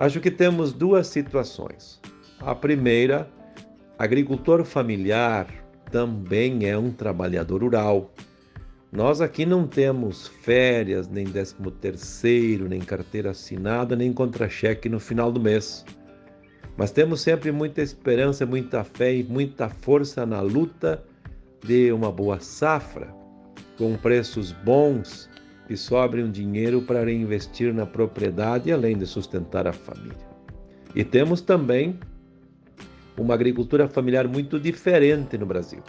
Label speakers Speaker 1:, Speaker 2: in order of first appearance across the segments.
Speaker 1: Acho que temos duas situações. A primeira, agricultor familiar também é um trabalhador rural. Nós aqui não temos férias, nem décimo terceiro, nem carteira assinada, nem contra-cheque no final do mês. Mas temos sempre muita esperança, muita fé e muita força na luta de uma boa safra, com preços bons que sobre um dinheiro para reinvestir na propriedade, além de sustentar a família. E temos também uma agricultura familiar muito diferente no Brasil.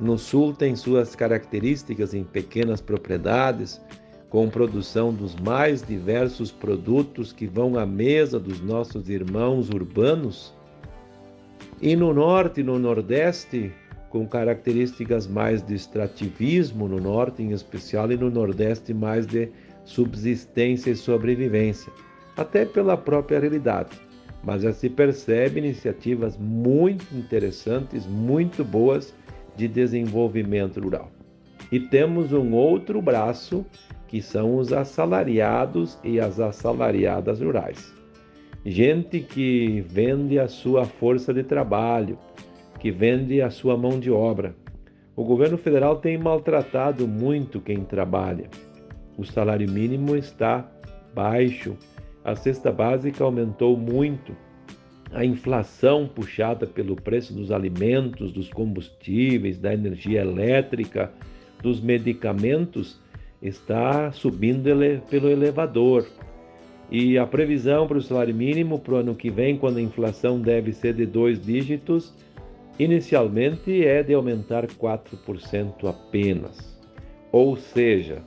Speaker 1: No sul tem suas características em pequenas propriedades, com produção dos mais diversos produtos que vão à mesa dos nossos irmãos urbanos. E no norte e no nordeste, com características mais de extrativismo, no norte em especial, e no nordeste mais de subsistência e sobrevivência, até pela própria realidade. Mas já se percebe iniciativas muito interessantes, muito boas de desenvolvimento rural. E temos um outro braço, que são os assalariados e as assalariadas rurais. Gente que vende a sua força de trabalho, que vende a sua mão de obra. O governo federal tem maltratado muito quem trabalha. O salário mínimo está baixo, a cesta básica aumentou muito a inflação puxada pelo preço dos alimentos, dos combustíveis, da energia elétrica, dos medicamentos está subindo ele pelo elevador. E a previsão para o salário mínimo para o ano que vem, quando a inflação deve ser de dois dígitos, inicialmente é de aumentar 4% apenas. Ou seja,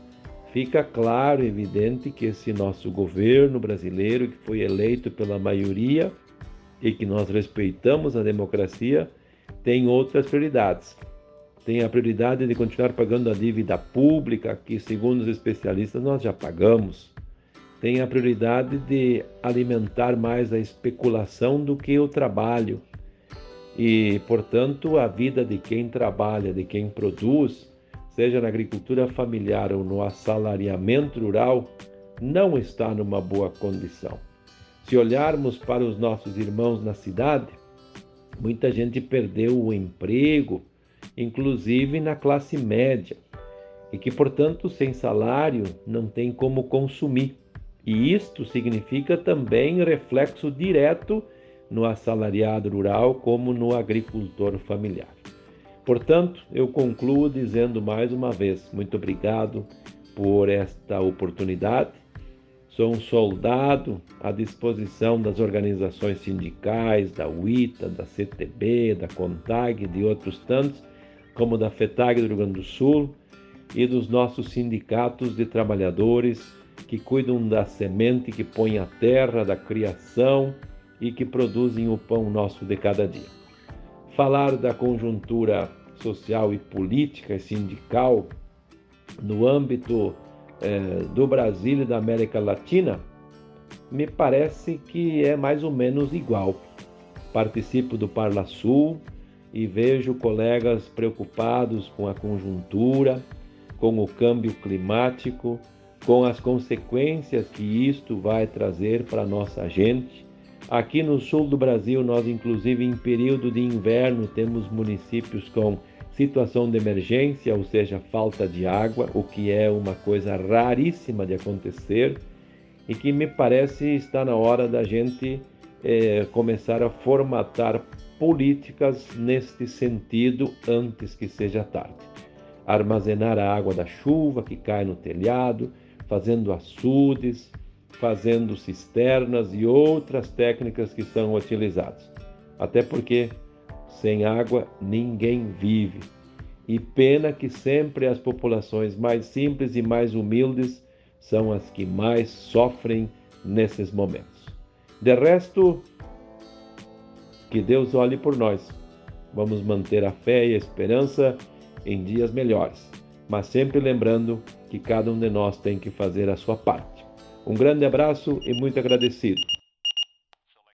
Speaker 1: fica claro e evidente que esse nosso governo brasileiro, que foi eleito pela maioria, e que nós respeitamos a democracia, tem outras prioridades. Tem a prioridade de continuar pagando a dívida pública, que, segundo os especialistas, nós já pagamos. Tem a prioridade de alimentar mais a especulação do que o trabalho. E, portanto, a vida de quem trabalha, de quem produz, seja na agricultura familiar ou no assalariamento rural, não está numa boa condição. Se olharmos para os nossos irmãos na cidade, muita gente perdeu o emprego, inclusive na classe média, e que, portanto, sem salário não tem como consumir. E isto significa também reflexo direto no assalariado rural como no agricultor familiar. Portanto, eu concluo dizendo mais uma vez: muito obrigado por esta oportunidade Sou um soldado à disposição das organizações sindicais, da UITA, da CTB, da CONTAG de outros tantos, como da FETAG do Rio Grande do Sul e dos nossos sindicatos de trabalhadores que cuidam da semente que põe a terra, da criação e que produzem o pão nosso de cada dia. Falar da conjuntura social e política e sindical no âmbito é, do Brasil e da América Latina, me parece que é mais ou menos igual. Participo do Parla Sul e vejo colegas preocupados com a conjuntura, com o câmbio climático, com as consequências que isto vai trazer para nossa gente. Aqui no sul do Brasil, nós, inclusive em período de inverno, temos municípios com situação de emergência, ou seja, falta de água, o que é uma coisa raríssima de acontecer e que me parece está na hora da gente é, começar a formatar políticas neste sentido antes que seja tarde. Armazenar a água da chuva que cai no telhado, fazendo açudes, fazendo cisternas e outras técnicas que são utilizadas. Até porque sem água ninguém vive. E pena que sempre as populações mais simples e mais humildes são as que mais sofrem nesses momentos. De resto, que Deus olhe por nós. Vamos manter a fé e a esperança em dias melhores, mas sempre lembrando que cada um de nós tem que fazer a sua parte. Um grande abraço e muito agradecido.